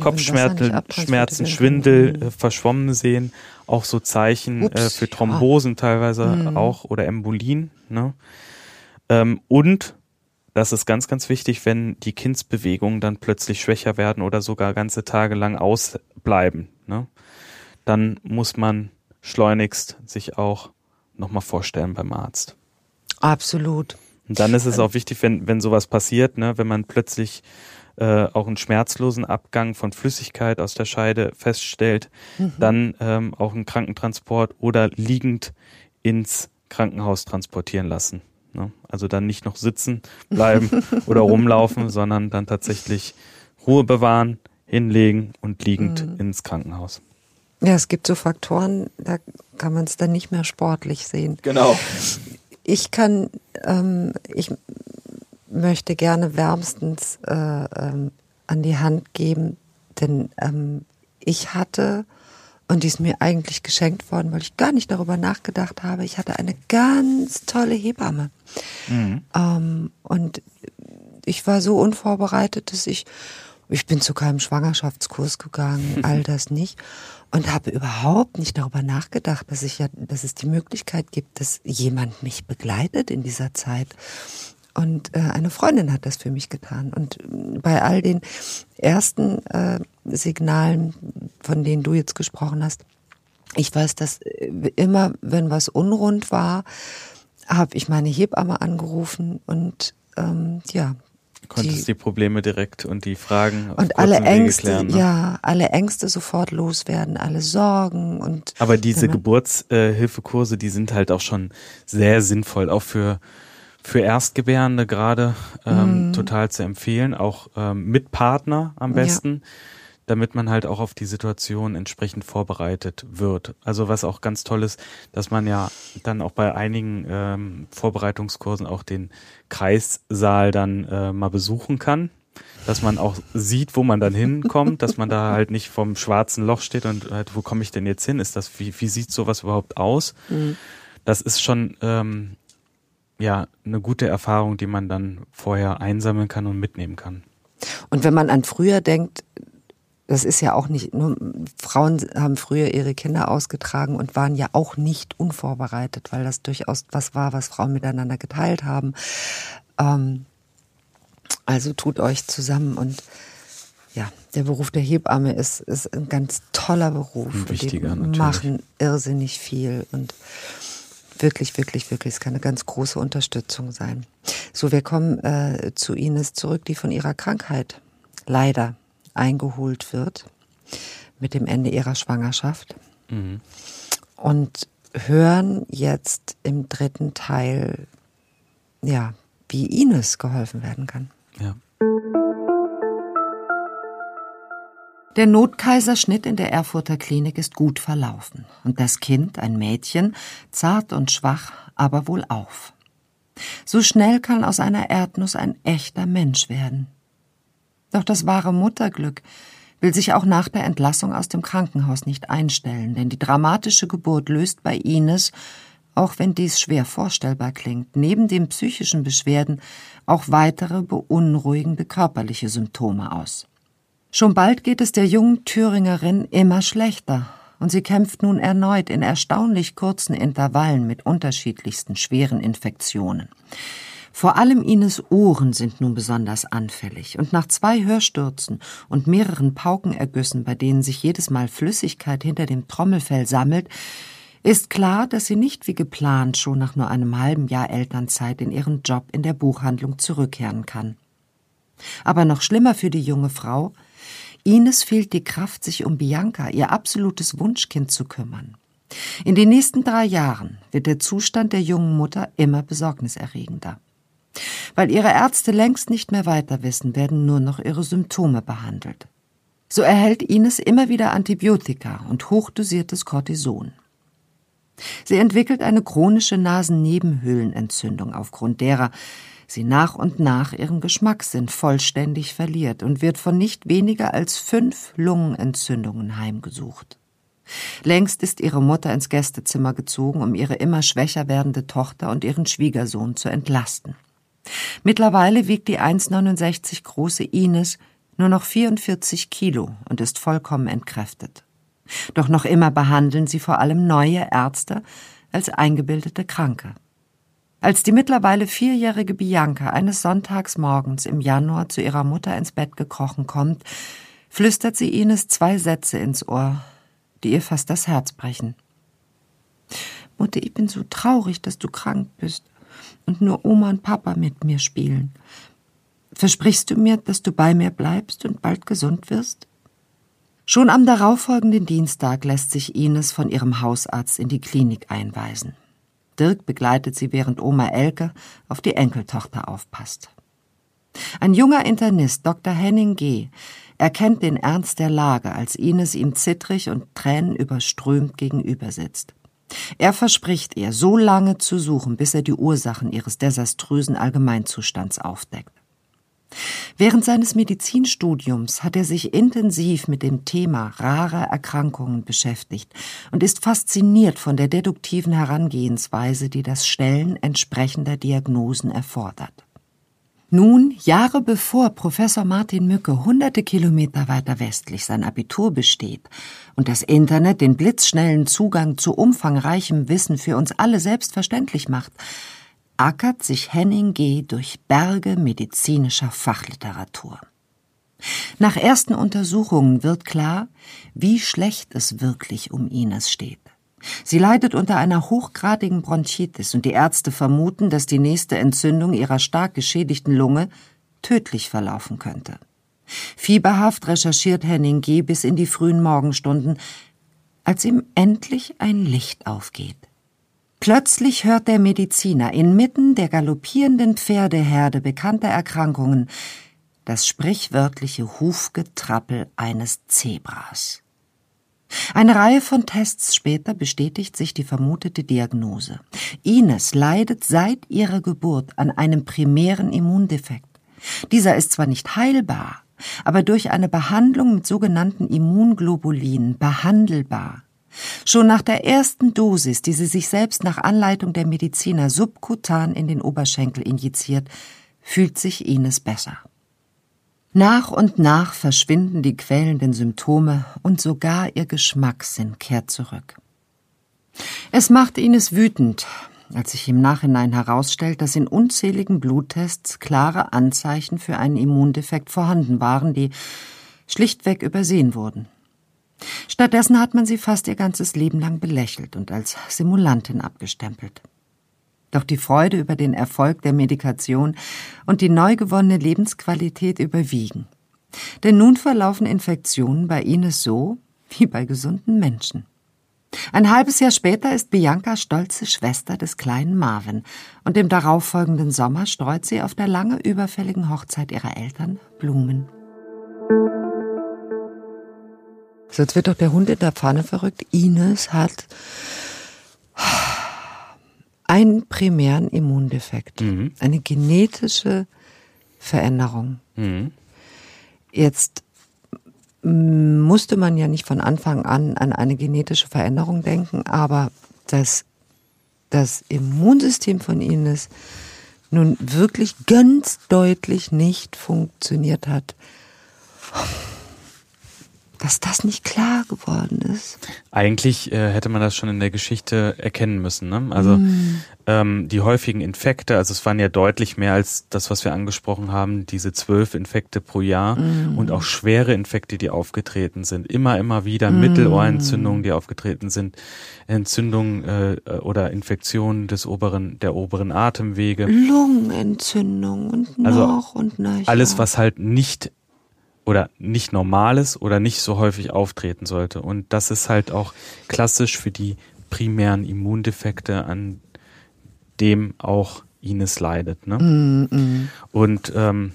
Kopfschmerzen, Schmerzen, Schwindel, äh, verschwommen sehen, auch so Zeichen äh, Ups, äh, für Thrombosen ja. teilweise mhm. auch oder Embolien. Ne? Ähm, und das ist ganz, ganz wichtig, wenn die Kindsbewegungen dann plötzlich schwächer werden oder sogar ganze Tage lang ausbleiben. Ne? Dann muss man schleunigst sich auch nochmal vorstellen beim Arzt. Absolut. Und dann ist es auch wichtig, wenn, wenn sowas passiert, ne, wenn man plötzlich äh, auch einen schmerzlosen Abgang von Flüssigkeit aus der Scheide feststellt, mhm. dann ähm, auch einen Krankentransport oder liegend ins Krankenhaus transportieren lassen. Ne? Also dann nicht noch sitzen bleiben oder rumlaufen, sondern dann tatsächlich Ruhe bewahren, hinlegen und liegend mhm. ins Krankenhaus. Ja, es gibt so Faktoren, da kann man es dann nicht mehr sportlich sehen. Genau. Ich kann, ähm, ich möchte gerne wärmstens äh, ähm, an die Hand geben, denn ähm, ich hatte, und die ist mir eigentlich geschenkt worden, weil ich gar nicht darüber nachgedacht habe, ich hatte eine ganz tolle Hebamme. Mhm. Ähm, und ich war so unvorbereitet, dass ich, ich bin zu keinem Schwangerschaftskurs gegangen, all das nicht und habe überhaupt nicht darüber nachgedacht, dass ich ja, dass es die Möglichkeit gibt, dass jemand mich begleitet in dieser Zeit. Und äh, eine Freundin hat das für mich getan. Und äh, bei all den ersten äh, Signalen, von denen du jetzt gesprochen hast, ich weiß, dass äh, immer, wenn was unrund war, habe ich meine Hebamme angerufen und ähm, ja, Konntest die, die, Probleme direkt und die Fragen und alle Ängste, klären, ne? ja, alle Ängste sofort loswerden, alle Sorgen und. Aber diese Geburtshilfekurse, äh, die sind halt auch schon sehr sinnvoll, auch für für Erstgebärende gerade ähm, mhm. total zu empfehlen, auch ähm, mit Partner am besten. Ja damit man halt auch auf die Situation entsprechend vorbereitet wird. Also was auch ganz toll ist, dass man ja dann auch bei einigen ähm, Vorbereitungskursen auch den Kreissaal dann äh, mal besuchen kann, dass man auch sieht, wo man dann hinkommt, dass man da halt nicht vom schwarzen Loch steht und halt, wo komme ich denn jetzt hin? Ist das, wie, wie sieht sowas überhaupt aus? Mhm. Das ist schon ähm, ja eine gute Erfahrung, die man dann vorher einsammeln kann und mitnehmen kann. Und wenn man an früher denkt, das ist ja auch nicht, nur Frauen haben früher ihre Kinder ausgetragen und waren ja auch nicht unvorbereitet, weil das durchaus was war, was Frauen miteinander geteilt haben. Ähm, also tut euch zusammen und ja, der Beruf der Hebamme ist, ist ein ganz toller Beruf. Ein wichtiger, Die natürlich. machen irrsinnig viel und wirklich, wirklich, wirklich, es kann eine ganz große Unterstützung sein. So, wir kommen äh, zu Ines zurück, die von ihrer Krankheit leider eingeholt wird mit dem Ende ihrer Schwangerschaft. Mhm. Und hören jetzt im dritten Teil, ja, wie Ines geholfen werden kann. Ja. Der Notkaiserschnitt in der Erfurter Klinik ist gut verlaufen und das Kind, ein Mädchen, zart und schwach, aber wohl auf. So schnell kann aus einer Erdnuss ein echter Mensch werden. Doch das wahre Mutterglück will sich auch nach der Entlassung aus dem Krankenhaus nicht einstellen, denn die dramatische Geburt löst bei Ines, auch wenn dies schwer vorstellbar klingt, neben den psychischen Beschwerden auch weitere beunruhigende körperliche Symptome aus. Schon bald geht es der jungen Thüringerin immer schlechter, und sie kämpft nun erneut in erstaunlich kurzen Intervallen mit unterschiedlichsten schweren Infektionen. Vor allem Ines Ohren sind nun besonders anfällig, und nach zwei Hörstürzen und mehreren Paukenergüssen, bei denen sich jedes Mal Flüssigkeit hinter dem Trommelfell sammelt, ist klar, dass sie nicht wie geplant schon nach nur einem halben Jahr Elternzeit in ihren Job in der Buchhandlung zurückkehren kann. Aber noch schlimmer für die junge Frau, Ines fehlt die Kraft, sich um Bianca, ihr absolutes Wunschkind, zu kümmern. In den nächsten drei Jahren wird der Zustand der jungen Mutter immer besorgniserregender. Weil ihre Ärzte längst nicht mehr weiter wissen, werden nur noch ihre Symptome behandelt. So erhält Ines immer wieder Antibiotika und hochdosiertes Cortison. Sie entwickelt eine chronische Nasennebenhöhlenentzündung, aufgrund derer sie nach und nach ihren Geschmackssinn vollständig verliert und wird von nicht weniger als fünf Lungenentzündungen heimgesucht. Längst ist ihre Mutter ins Gästezimmer gezogen, um ihre immer schwächer werdende Tochter und ihren Schwiegersohn zu entlasten. Mittlerweile wiegt die 1,69 große Ines nur noch 44 Kilo und ist vollkommen entkräftet. Doch noch immer behandeln sie vor allem neue Ärzte als eingebildete Kranke. Als die mittlerweile vierjährige Bianca eines Sonntagsmorgens im Januar zu ihrer Mutter ins Bett gekrochen kommt, flüstert sie Ines zwei Sätze ins Ohr, die ihr fast das Herz brechen. Mutter, ich bin so traurig, dass du krank bist und nur Oma und Papa mit mir spielen. Versprichst du mir, dass du bei mir bleibst und bald gesund wirst? Schon am darauffolgenden Dienstag lässt sich Ines von ihrem Hausarzt in die Klinik einweisen. Dirk begleitet sie, während Oma Elke auf die Enkeltochter aufpasst. Ein junger Internist, Dr. Henning G., erkennt den Ernst der Lage, als Ines ihm zittrig und tränenüberströmt gegenübersitzt. Er verspricht ihr, so lange zu suchen, bis er die Ursachen ihres desaströsen Allgemeinzustands aufdeckt. Während seines Medizinstudiums hat er sich intensiv mit dem Thema rarer Erkrankungen beschäftigt und ist fasziniert von der deduktiven Herangehensweise, die das Stellen entsprechender Diagnosen erfordert. Nun, Jahre bevor Professor Martin Mücke hunderte Kilometer weiter westlich sein Abitur besteht und das Internet den blitzschnellen Zugang zu umfangreichem Wissen für uns alle selbstverständlich macht, ackert sich Henning G. durch Berge medizinischer Fachliteratur. Nach ersten Untersuchungen wird klar, wie schlecht es wirklich um Ines steht. Sie leidet unter einer hochgradigen Bronchitis und die Ärzte vermuten, dass die nächste Entzündung ihrer stark geschädigten Lunge tödlich verlaufen könnte. Fieberhaft recherchiert Henning G. bis in die frühen Morgenstunden, als ihm endlich ein Licht aufgeht. Plötzlich hört der Mediziner inmitten der galoppierenden Pferdeherde bekannter Erkrankungen das sprichwörtliche Hufgetrappel eines Zebras. Eine Reihe von Tests später bestätigt sich die vermutete Diagnose. Ines leidet seit ihrer Geburt an einem primären Immundefekt. Dieser ist zwar nicht heilbar, aber durch eine Behandlung mit sogenannten Immunglobulinen behandelbar. Schon nach der ersten Dosis, die sie sich selbst nach Anleitung der Mediziner subkutan in den Oberschenkel injiziert, fühlt sich Ines besser. Nach und nach verschwinden die quälenden Symptome und sogar ihr Geschmackssinn kehrt zurück. Es macht Ines wütend, als sich im Nachhinein herausstellt, dass in unzähligen Bluttests klare Anzeichen für einen Immundefekt vorhanden waren, die schlichtweg übersehen wurden. Stattdessen hat man sie fast ihr ganzes Leben lang belächelt und als Simulantin abgestempelt. Doch die Freude über den Erfolg der Medikation und die neu gewonnene Lebensqualität überwiegen. Denn nun verlaufen Infektionen bei Ines so wie bei gesunden Menschen. Ein halbes Jahr später ist Bianca stolze Schwester des kleinen Marvin und im darauffolgenden Sommer streut sie auf der lange überfälligen Hochzeit ihrer Eltern Blumen. So, jetzt wird doch der Hund in der Pfanne verrückt. Ines hat einen primären Immundefekt, mhm. eine genetische Veränderung. Mhm. Jetzt musste man ja nicht von Anfang an an eine genetische Veränderung denken, aber dass das Immunsystem von Ines nun wirklich ganz deutlich nicht funktioniert hat dass das nicht klar geworden ist. Eigentlich äh, hätte man das schon in der Geschichte erkennen müssen. Ne? Also mm. ähm, die häufigen Infekte, also es waren ja deutlich mehr als das, was wir angesprochen haben, diese zwölf Infekte pro Jahr mm. und auch schwere Infekte, die aufgetreten sind. Immer, immer wieder mm. Mittelohrentzündungen, die aufgetreten sind, Entzündungen äh, oder Infektionen des oberen, der oberen Atemwege. Lungenentzündung und also noch also und noch. Alles, was halt nicht oder nicht normales oder nicht so häufig auftreten sollte. Und das ist halt auch klassisch für die primären Immundefekte, an dem auch Ines leidet. Ne? Mm -mm. Und ähm,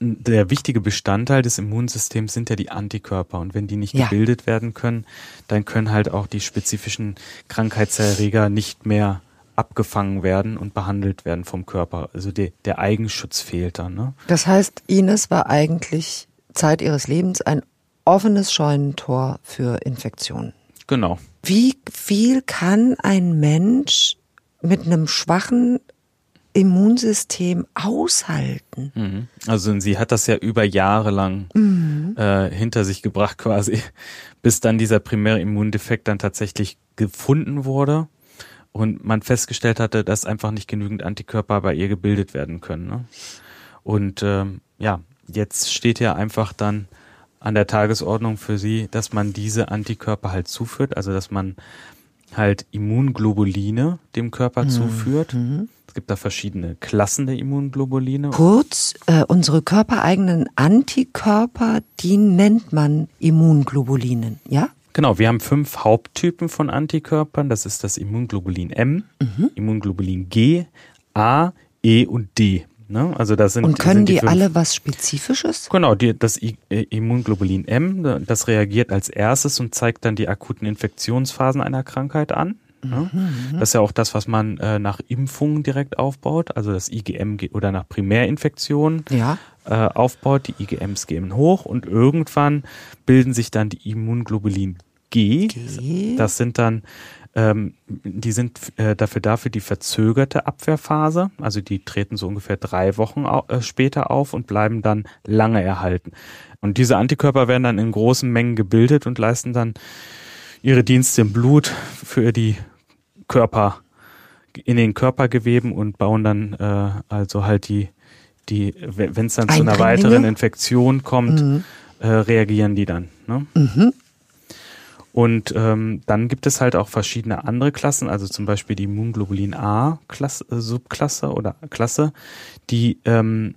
der wichtige Bestandteil des Immunsystems sind ja die Antikörper. Und wenn die nicht ja. gebildet werden können, dann können halt auch die spezifischen Krankheitserreger nicht mehr abgefangen werden und behandelt werden vom Körper. Also der, der Eigenschutz fehlt dann. Ne? Das heißt, Ines war eigentlich Zeit ihres Lebens ein offenes Scheunentor für Infektionen. Genau. Wie viel kann ein Mensch mit einem schwachen Immunsystem aushalten? Mhm. Also sie hat das ja über Jahre lang mhm. äh, hinter sich gebracht quasi, bis dann dieser primäre Immundefekt dann tatsächlich gefunden wurde und man festgestellt hatte, dass einfach nicht genügend Antikörper bei ihr gebildet werden können. Ne? Und ähm, ja, jetzt steht ja einfach dann an der Tagesordnung für sie, dass man diese Antikörper halt zuführt, also dass man halt Immunglobuline dem Körper mhm. zuführt. Es gibt da verschiedene Klassen der Immunglobuline. Kurz, äh, unsere körpereigenen Antikörper, die nennt man Immunglobulinen, ja? Genau, wir haben fünf Haupttypen von Antikörpern. Das ist das Immunglobulin M, mhm. Immunglobulin G, A, E und D. Ne? Also das sind, und können sind die, die alle was Spezifisches? Genau, die, das I äh, Immunglobulin M, das reagiert als erstes und zeigt dann die akuten Infektionsphasen einer Krankheit an. Ne? Mhm, das ist ja auch das, was man äh, nach Impfungen direkt aufbaut, also das IgM oder nach Primärinfektionen ja. äh, aufbaut. Die IgMs gehen hoch und irgendwann bilden sich dann die Immunglobulin G. G. Das sind dann, ähm, die sind äh, dafür da für die verzögerte Abwehrphase. Also die treten so ungefähr drei Wochen au äh, später auf und bleiben dann lange erhalten. Und diese Antikörper werden dann in großen Mengen gebildet und leisten dann ihre Dienste im Blut für die Körper, in den Körpergeweben und bauen dann äh, also halt die, die, wenn es dann zu einer weiteren Infektion kommt, mhm. äh, reagieren die dann. Ne? Mhm. Und ähm, dann gibt es halt auch verschiedene andere Klassen, also zum Beispiel die Immunglobulin A Klasse, äh, Subklasse oder Klasse, die ähm,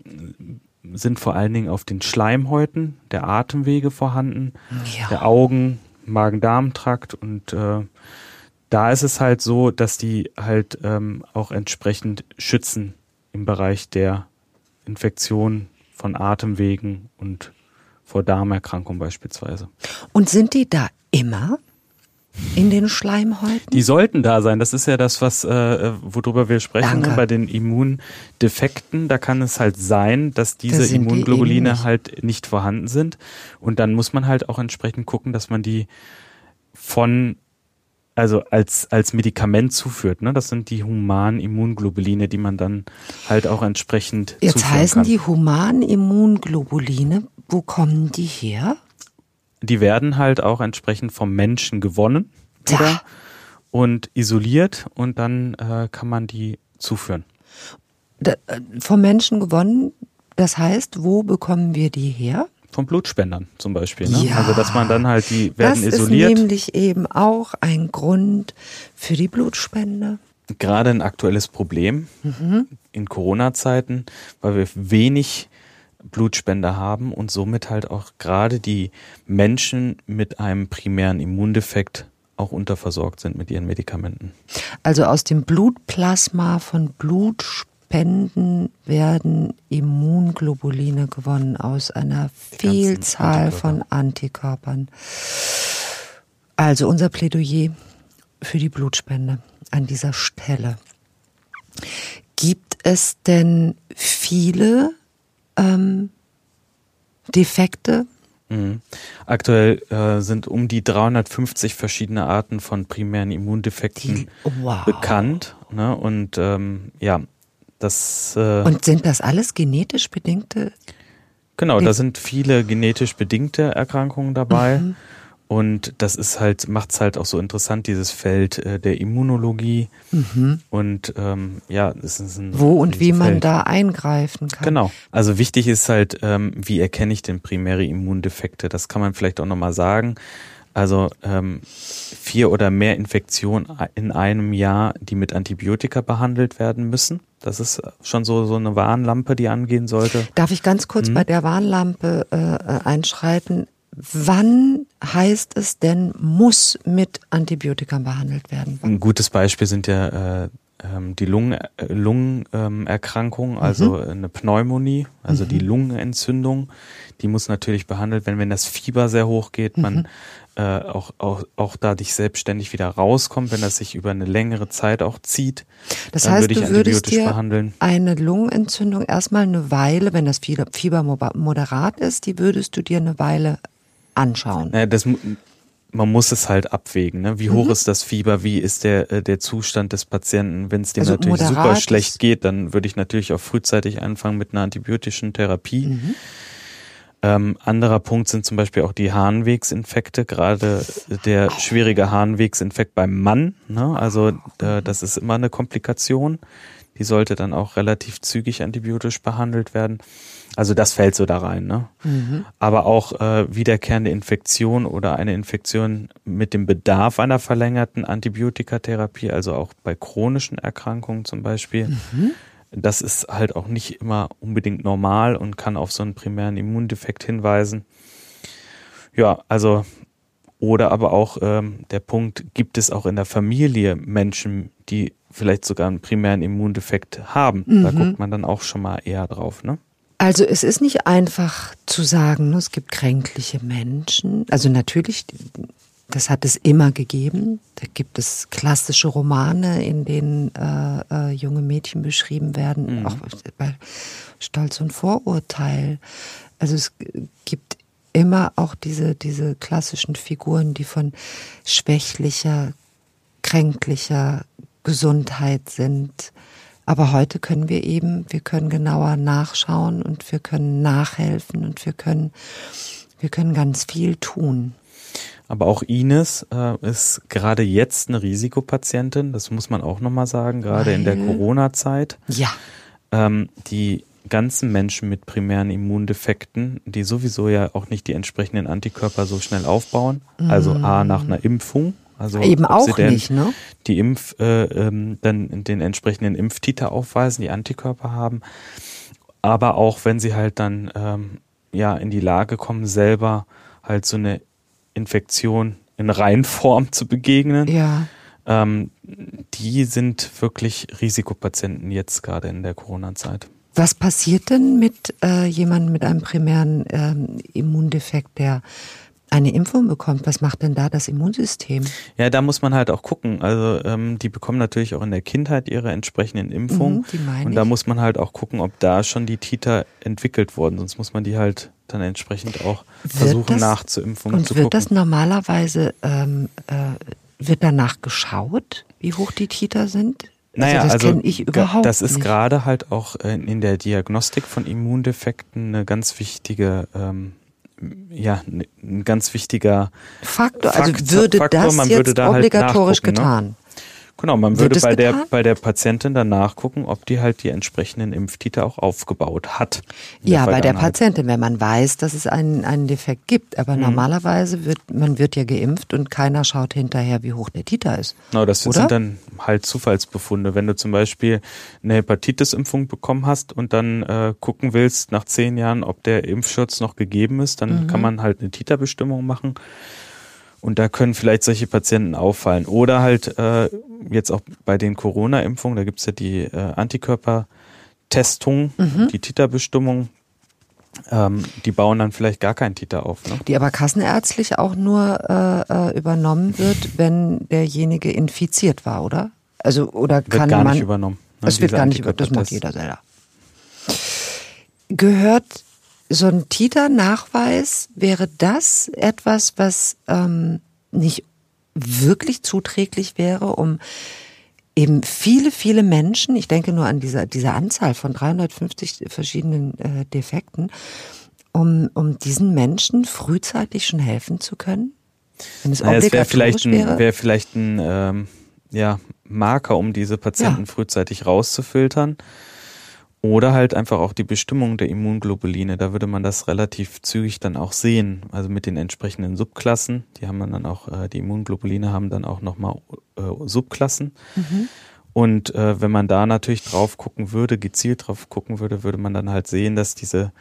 sind vor allen Dingen auf den Schleimhäuten der Atemwege vorhanden, ja. der Augen, Magen-Darm-Trakt und äh, da ist es halt so, dass die halt ähm, auch entsprechend schützen im Bereich der Infektion von Atemwegen und vor Darmerkrankung beispielsweise. Und sind die da immer in den Schleimhäuten? Die sollten da sein. Das ist ja das, was äh, worüber wir sprechen Danke. bei den Immundefekten. Da kann es halt sein, dass diese das Immunglobuline die halt nicht vorhanden sind. Und dann muss man halt auch entsprechend gucken, dass man die von also als, als Medikament zuführt. Ne? Das sind die humanen Immunglobuline, die man dann halt auch entsprechend Jetzt heißen kann. die humanen Immunglobuline, wo kommen die her? die werden halt auch entsprechend vom Menschen gewonnen ja. und isoliert und dann äh, kann man die zuführen. Da, äh, vom Menschen gewonnen, das heißt, wo bekommen wir die her? Von Blutspendern zum Beispiel. Ne? Ja, also dass man dann halt die werden das isoliert. Das ist nämlich eben auch ein Grund für die Blutspende. Gerade ein aktuelles Problem mhm. in Corona-Zeiten, weil wir wenig Blutspender haben und somit halt auch gerade die Menschen mit einem primären Immundefekt auch unterversorgt sind mit ihren Medikamenten. Also aus dem Blutplasma von Blutspenden werden Immunglobuline gewonnen aus einer Vielzahl Antikörper. von Antikörpern. Also unser Plädoyer für die Blutspende an dieser Stelle. Gibt es denn viele ähm, Defekte? Mhm. Aktuell äh, sind um die 350 verschiedene Arten von primären Immundefekten die, wow. bekannt. Ne? Und ähm, ja, das. Äh, Und sind das alles genetisch bedingte? Genau, da sind viele genetisch bedingte Erkrankungen dabei. Mhm. Und das ist halt, macht es halt auch so interessant, dieses Feld äh, der Immunologie. Mhm. Und ähm, ja, es ist ein Wo und wie man da eingreifen kann. Genau. Also wichtig ist halt, ähm, wie erkenne ich denn primäre Immundefekte? Das kann man vielleicht auch nochmal sagen. Also ähm, vier oder mehr Infektionen in einem Jahr, die mit Antibiotika behandelt werden müssen. Das ist schon so, so eine Warnlampe, die angehen sollte. Darf ich ganz kurz hm? bei der Warnlampe äh, äh einschreiten? Wann heißt es denn, muss mit Antibiotika behandelt werden? Ein gutes Beispiel sind ja äh, ähm, die Lungen, äh, Lungenerkrankung, mhm. also mhm. eine Pneumonie, also mhm. die Lungenentzündung, die muss natürlich behandelt werden, wenn das Fieber sehr hoch geht, man mhm. Äh, auch, auch, auch da dich selbstständig wieder rauskommt, wenn das sich über eine längere Zeit auch zieht. Das dann heißt, würde ich du würdest dir behandeln. eine Lungenentzündung erstmal eine Weile, wenn das Fieber moderat ist, die würdest du dir eine Weile anschauen. Naja, das, man muss es halt abwägen. Ne? Wie hoch mhm. ist das Fieber? Wie ist der, äh, der Zustand des Patienten? Wenn es dem also natürlich super schlecht geht, dann würde ich natürlich auch frühzeitig anfangen mit einer antibiotischen Therapie. Mhm. Ähm, anderer Punkt sind zum Beispiel auch die Harnwegsinfekte, gerade der schwierige Harnwegsinfekt beim Mann. Ne? Also äh, das ist immer eine Komplikation. Die sollte dann auch relativ zügig antibiotisch behandelt werden. Also das fällt so da rein. Ne? Mhm. Aber auch äh, wiederkehrende Infektion oder eine Infektion mit dem Bedarf einer verlängerten Antibiotikatherapie, also auch bei chronischen Erkrankungen zum Beispiel. Mhm. Das ist halt auch nicht immer unbedingt normal und kann auf so einen primären Immundefekt hinweisen. Ja, also oder aber auch ähm, der Punkt, gibt es auch in der Familie Menschen, die vielleicht sogar einen primären Immundefekt haben? Mhm. Da guckt man dann auch schon mal eher drauf, ne? Also es ist nicht einfach zu sagen, ne, es gibt kränkliche Menschen. Also natürlich, das hat es immer gegeben. Da gibt es klassische Romane, in denen äh, äh, junge Mädchen beschrieben werden, mhm. auch bei Stolz und Vorurteil. Also es gibt immer auch diese, diese klassischen Figuren, die von schwächlicher, kränklicher Gesundheit sind aber heute können wir eben, wir können genauer nachschauen und wir können nachhelfen und wir können, wir können ganz viel tun. Aber auch Ines äh, ist gerade jetzt eine Risikopatientin, das muss man auch nochmal sagen, gerade in der Corona-Zeit. Ja. Ähm, die ganzen Menschen mit primären Immundefekten, die sowieso ja auch nicht die entsprechenden Antikörper so schnell aufbauen, also A nach einer Impfung, also eben auch nicht, ne? Die Impf, äh, ähm, dann den entsprechenden Impftiter aufweisen, die Antikörper haben, aber auch wenn sie halt dann ähm, ja in die Lage kommen, selber halt so eine Infektion in Reinform zu begegnen. Ja. Ähm, die sind wirklich Risikopatienten jetzt gerade in der Corona-Zeit. Was passiert denn mit äh, jemandem mit einem primären ähm, Immundefekt, der eine Impfung bekommt, was macht denn da das Immunsystem? Ja, da muss man halt auch gucken. Also ähm, die bekommen natürlich auch in der Kindheit ihre entsprechenden Impfungen. Mhm, und da muss man halt auch gucken, ob da schon die Titer entwickelt wurden. Sonst muss man die halt dann entsprechend auch wird versuchen das, nachzuimpfen. Und zu wird gucken. das normalerweise, ähm, äh, wird danach geschaut, wie hoch die Titer sind? Also naja, das also kenne ich überhaupt Das ist gerade halt auch in der Diagnostik von Immundefekten eine ganz wichtige ähm, ja ein ganz wichtiger Faktor. Also Fakt, würde Faktor. das jetzt da halt obligatorisch halt getan? Genau, man würde bei der, bei der Patientin danach gucken, ob die halt die entsprechenden Impftiter auch aufgebaut hat. Ja, bei der Patientin, wenn man weiß, dass es einen, einen Defekt gibt. Aber mhm. normalerweise wird, man wird ja geimpft und keiner schaut hinterher, wie hoch der Titer ist. Genau, das oder? sind dann halt Zufallsbefunde. Wenn du zum Beispiel eine Hepatitis-Impfung bekommen hast und dann äh, gucken willst nach zehn Jahren, ob der Impfschutz noch gegeben ist, dann mhm. kann man halt eine Titerbestimmung machen. Und da können vielleicht solche Patienten auffallen. Oder halt äh, jetzt auch bei den Corona-Impfungen, da gibt's ja die äh, Antikörpertestung, mhm. die Titerbestimmung. Ähm, die bauen dann vielleicht gar keinen Titer auf. Ne? Die aber kassenärztlich auch nur äh, äh übernommen wird, wenn derjenige infiziert war, oder? Also oder wird kann gar man? Nicht übernommen. Ne, es wird gar nicht übernommen. Das macht jeder selber. Gehört so ein Titer-Nachweis, wäre das etwas, was ähm, nicht wirklich zuträglich wäre, um eben viele, viele Menschen, ich denke nur an diese, diese Anzahl von 350 verschiedenen äh, Defekten, um, um diesen Menschen frühzeitig schon helfen zu können? Wenn es, naja, es wäre vielleicht ein, wär vielleicht ein ähm, ja, Marker, um diese Patienten ja. frühzeitig rauszufiltern. Oder halt einfach auch die Bestimmung der Immunglobuline. Da würde man das relativ zügig dann auch sehen. Also mit den entsprechenden Subklassen. Die haben dann auch, äh, die Immunglobuline haben dann auch nochmal äh, Subklassen. Mhm. Und äh, wenn man da natürlich drauf gucken würde, gezielt drauf gucken würde, würde man dann halt sehen, dass diese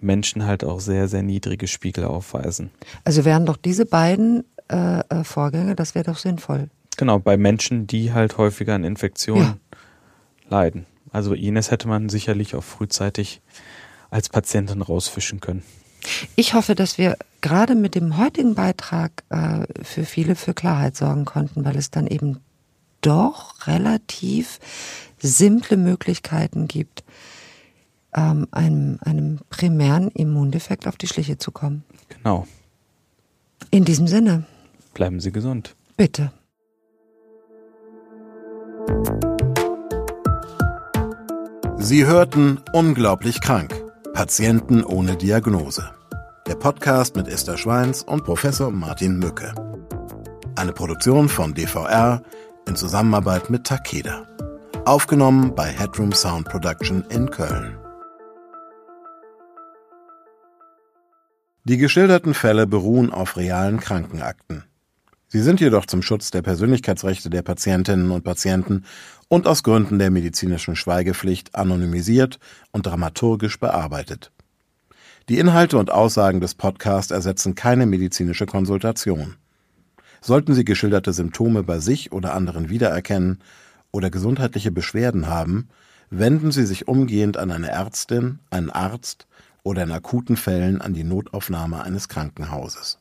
Menschen halt auch sehr, sehr niedrige Spiegel aufweisen. Also wären doch diese beiden äh, Vorgänge, das wäre doch sinnvoll. Genau, bei Menschen, die halt häufiger an Infektionen ja. leiden. Also Ines hätte man sicherlich auch frühzeitig als Patientin rausfischen können. Ich hoffe, dass wir gerade mit dem heutigen Beitrag äh, für viele für Klarheit sorgen konnten, weil es dann eben doch relativ simple Möglichkeiten gibt, ähm, einem, einem primären Immundefekt auf die Schliche zu kommen. Genau. In diesem Sinne. Bleiben Sie gesund. Bitte. Sie hörten Unglaublich krank. Patienten ohne Diagnose. Der Podcast mit Esther Schweins und Professor Martin Mücke. Eine Produktion von DVR in Zusammenarbeit mit Takeda. Aufgenommen bei Headroom Sound Production in Köln. Die geschilderten Fälle beruhen auf realen Krankenakten. Sie sind jedoch zum Schutz der Persönlichkeitsrechte der Patientinnen und Patienten und aus Gründen der medizinischen Schweigepflicht anonymisiert und dramaturgisch bearbeitet. Die Inhalte und Aussagen des Podcasts ersetzen keine medizinische Konsultation. Sollten Sie geschilderte Symptome bei sich oder anderen wiedererkennen oder gesundheitliche Beschwerden haben, wenden Sie sich umgehend an eine Ärztin, einen Arzt oder in akuten Fällen an die Notaufnahme eines Krankenhauses.